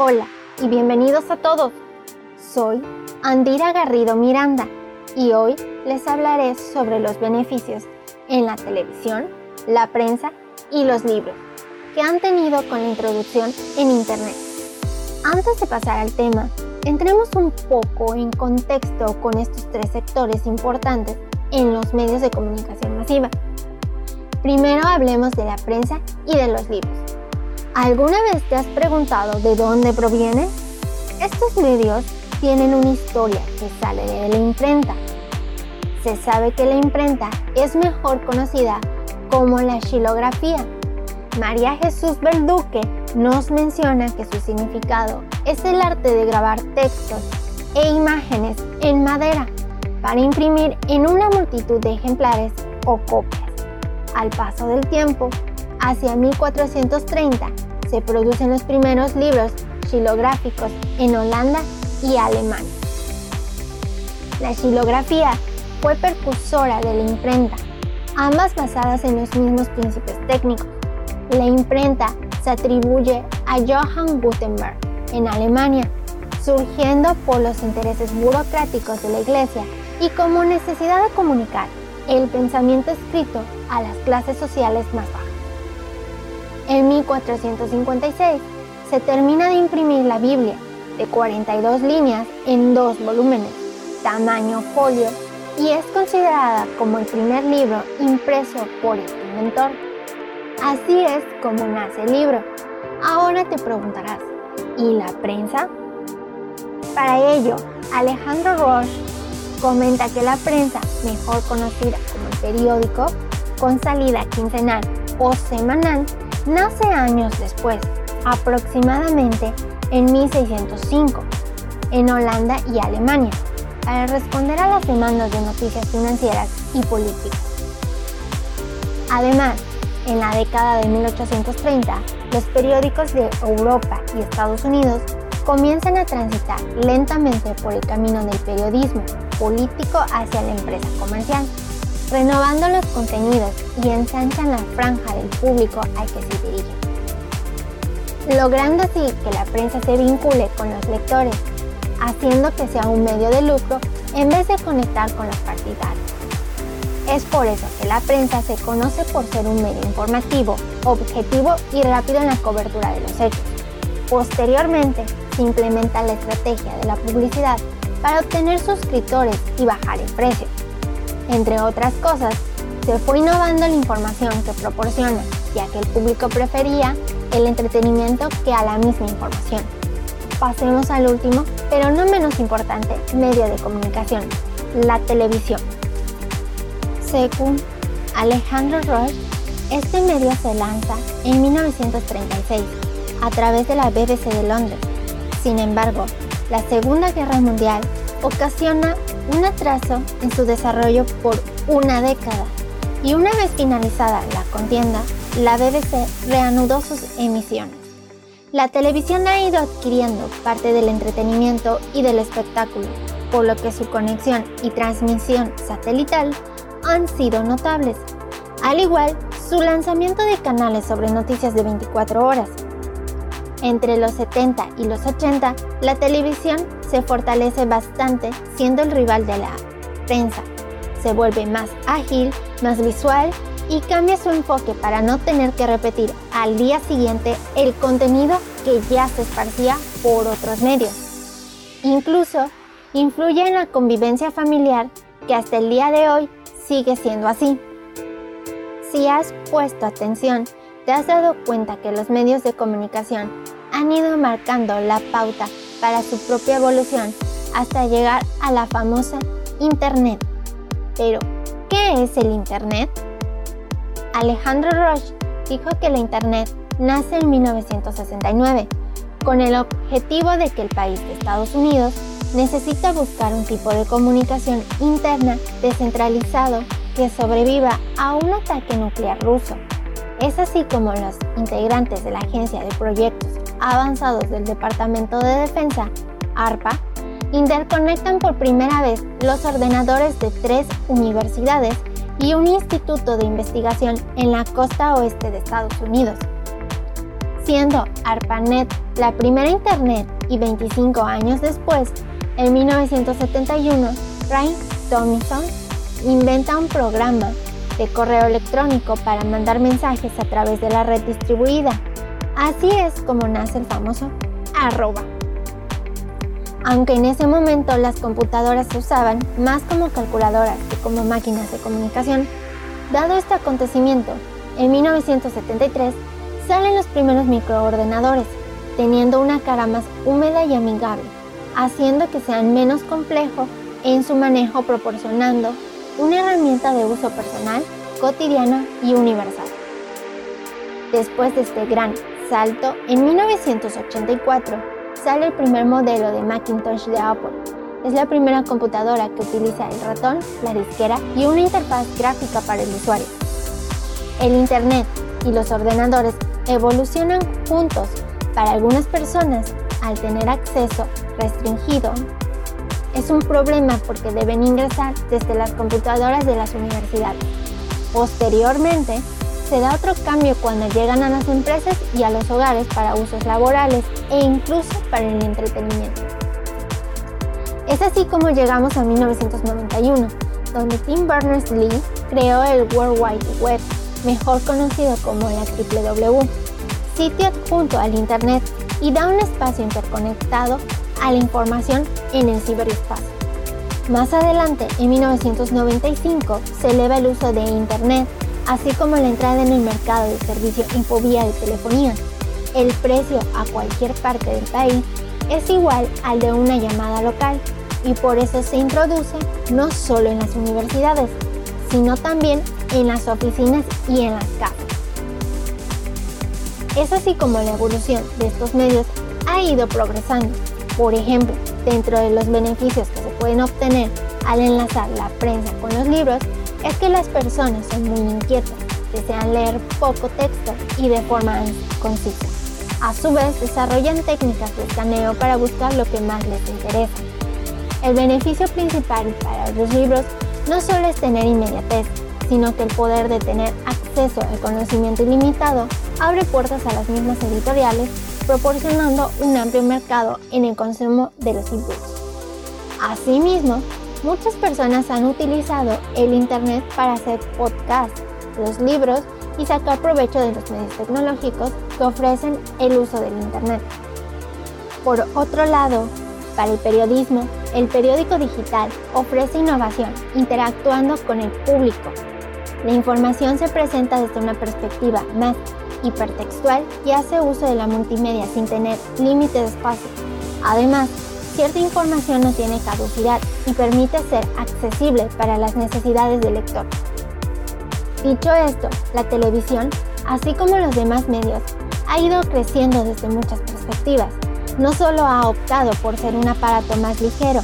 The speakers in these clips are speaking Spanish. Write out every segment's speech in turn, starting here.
Hola y bienvenidos a todos. Soy Andira Garrido Miranda y hoy les hablaré sobre los beneficios en la televisión, la prensa y los libros que han tenido con la introducción en Internet. Antes de pasar al tema, entremos un poco en contexto con estos tres sectores importantes en los medios de comunicación masiva. Primero hablemos de la prensa y de los libros. ¿Alguna vez te has preguntado de dónde provienen? Estos medios tienen una historia que sale de la imprenta. Se sabe que la imprenta es mejor conocida como la xilografía. María Jesús Verduque nos menciona que su significado es el arte de grabar textos e imágenes en madera para imprimir en una multitud de ejemplares o copias. Al paso del tiempo, hacia 1430, se producen los primeros libros xilográficos en Holanda y Alemania. La xilografía fue precursora de la imprenta, ambas basadas en los mismos principios técnicos. La imprenta se atribuye a Johann Gutenberg en Alemania, surgiendo por los intereses burocráticos de la Iglesia y como necesidad de comunicar el pensamiento escrito a las clases sociales más bajas. En 1456 se termina de imprimir la Biblia de 42 líneas en dos volúmenes, tamaño folio, y es considerada como el primer libro impreso por este inventor. Así es como nace el libro. Ahora te preguntarás, ¿y la prensa? Para ello, Alejandro Roche comenta que la prensa, mejor conocida como el periódico, con salida quincenal o semanal, nace años después, aproximadamente en 1605, en Holanda y Alemania, para responder a las demandas de noticias financieras y políticas. Además, en la década de 1830, los periódicos de Europa y Estados Unidos comienzan a transitar lentamente por el camino del periodismo político hacia la empresa comercial renovando los contenidos y ensanchan la franja del público al que se dirigen, logrando así que la prensa se vincule con los lectores, haciendo que sea un medio de lucro en vez de conectar con los partidarios. Es por eso que la prensa se conoce por ser un medio informativo, objetivo y rápido en la cobertura de los hechos. Posteriormente, se implementa la estrategia de la publicidad para obtener suscriptores y bajar el precio entre otras cosas, se fue innovando la información que proporciona, ya que el público prefería el entretenimiento que a la misma información. Pasemos al último, pero no menos importante, medio de comunicación, la televisión. Según Alejandro Roche, este medio se lanza en 1936 a través de la BBC de Londres. Sin embargo, la Segunda Guerra Mundial ocasiona un atraso en su desarrollo por una década y una vez finalizada la contienda, la BBC reanudó sus emisiones. La televisión ha ido adquiriendo parte del entretenimiento y del espectáculo, por lo que su conexión y transmisión satelital han sido notables, al igual su lanzamiento de canales sobre noticias de 24 horas. Entre los 70 y los 80, la televisión se fortalece bastante siendo el rival de la prensa. Se vuelve más ágil, más visual y cambia su enfoque para no tener que repetir al día siguiente el contenido que ya se esparcía por otros medios. Incluso influye en la convivencia familiar que hasta el día de hoy sigue siendo así. Si has puesto atención, te has dado cuenta que los medios de comunicación han ido marcando la pauta para su propia evolución hasta llegar a la famosa Internet. Pero, ¿qué es el Internet? Alejandro Roche dijo que la Internet nace en 1969 con el objetivo de que el país de Estados Unidos necesita buscar un tipo de comunicación interna descentralizado que sobreviva a un ataque nuclear ruso. Es así como los integrantes de la Agencia de Proyectos avanzados del Departamento de Defensa, ARPA, interconectan por primera vez los ordenadores de tres universidades y un instituto de investigación en la costa oeste de Estados Unidos. siendo ARPANET la primera Internet y 25 años después, en 1971, Ryan Tomlinson inventa un programa de correo electrónico para mandar mensajes a través de la red distribuida. Así es como nace el famoso arroba. Aunque en ese momento las computadoras se usaban más como calculadoras que como máquinas de comunicación, dado este acontecimiento, en 1973 salen los primeros microordenadores, teniendo una cara más húmeda y amigable, haciendo que sean menos complejos en su manejo proporcionando una herramienta de uso personal, cotidiana y universal. Después de este gran salto, en 1984 sale el primer modelo de Macintosh de Apple. Es la primera computadora que utiliza el ratón, la disquera y una interfaz gráfica para el usuario. El Internet y los ordenadores evolucionan juntos. Para algunas personas, al tener acceso restringido es un problema porque deben ingresar desde las computadoras de las universidades. Posteriormente, se da otro cambio cuando llegan a las empresas y a los hogares para usos laborales e incluso para el entretenimiento. Es así como llegamos a 1991, donde Tim Berners-Lee creó el World Wide Web, mejor conocido como la WWW, sitio adjunto al Internet y da un espacio interconectado a la información en el ciberespacio. Más adelante, en 1995, se eleva el uso de Internet, así como la entrada en el mercado de servicio infovía de telefonía. El precio a cualquier parte del país es igual al de una llamada local y por eso se introduce no solo en las universidades, sino también en las oficinas y en las casas. Es así como la evolución de estos medios ha ido progresando por ejemplo, dentro de los beneficios que se pueden obtener al enlazar la prensa con los libros, es que las personas son muy inquietas, desean leer poco texto y de forma concisa. A su vez, desarrollan técnicas de escaneo para buscar lo que más les interesa. El beneficio principal para los libros no solo es tener inmediatez, sino que el poder de tener acceso al conocimiento ilimitado abre puertas a las mismas editoriales proporcionando un amplio mercado en el consumo de los impulsos. Asimismo, muchas personas han utilizado el Internet para hacer podcasts, los libros y sacar provecho de los medios tecnológicos que ofrecen el uso del Internet. Por otro lado, para el periodismo, el periódico digital ofrece innovación interactuando con el público. La información se presenta desde una perspectiva más hipertextual y hace uso de la multimedia sin tener límite de espacio. Además, cierta información no tiene caducidad y permite ser accesible para las necesidades del lector. Dicho esto, la televisión, así como los demás medios, ha ido creciendo desde muchas perspectivas. No solo ha optado por ser un aparato más ligero,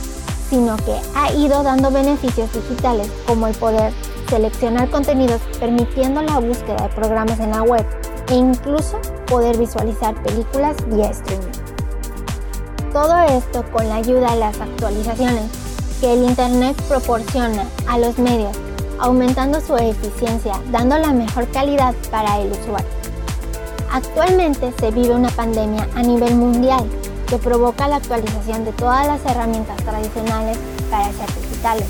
sino que ha ido dando beneficios digitales como el poder seleccionar contenidos permitiendo la búsqueda de programas en la web e incluso poder visualizar películas vía streaming. Todo esto con la ayuda de las actualizaciones que el Internet proporciona a los medios, aumentando su eficiencia, dando la mejor calidad para el usuario. Actualmente se vive una pandemia a nivel mundial que provoca la actualización de todas las herramientas tradicionales para ser digitales.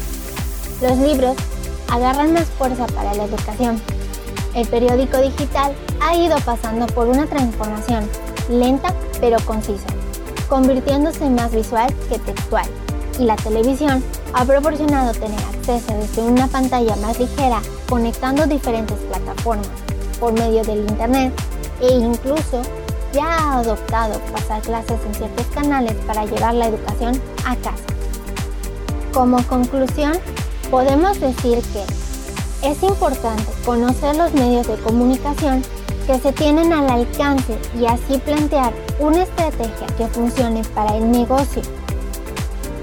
Los libros agarran más fuerza para la educación. El periódico digital ha ido pasando por una transformación lenta pero concisa, convirtiéndose más visual que textual, y la televisión ha proporcionado tener acceso desde una pantalla más ligera conectando diferentes plataformas por medio del Internet e incluso ya ha adoptado pasar clases en ciertos canales para llevar la educación a casa. Como conclusión, podemos decir que es importante conocer los medios de comunicación que se tienen al alcance y así plantear una estrategia que funcione para el negocio.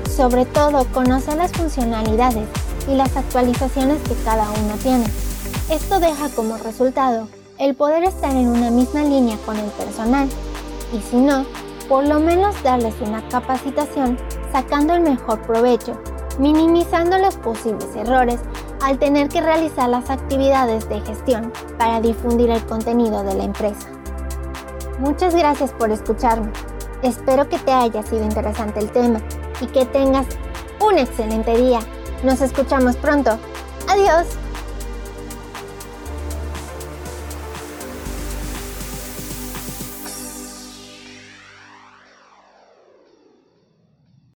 Sobre todo, conocer las funcionalidades y las actualizaciones que cada uno tiene. Esto deja como resultado el poder estar en una misma línea con el personal y si no, por lo menos darles una capacitación sacando el mejor provecho, minimizando los posibles errores al tener que realizar las actividades de gestión para difundir el contenido de la empresa. Muchas gracias por escucharme. Espero que te haya sido interesante el tema y que tengas un excelente día. Nos escuchamos pronto. Adiós.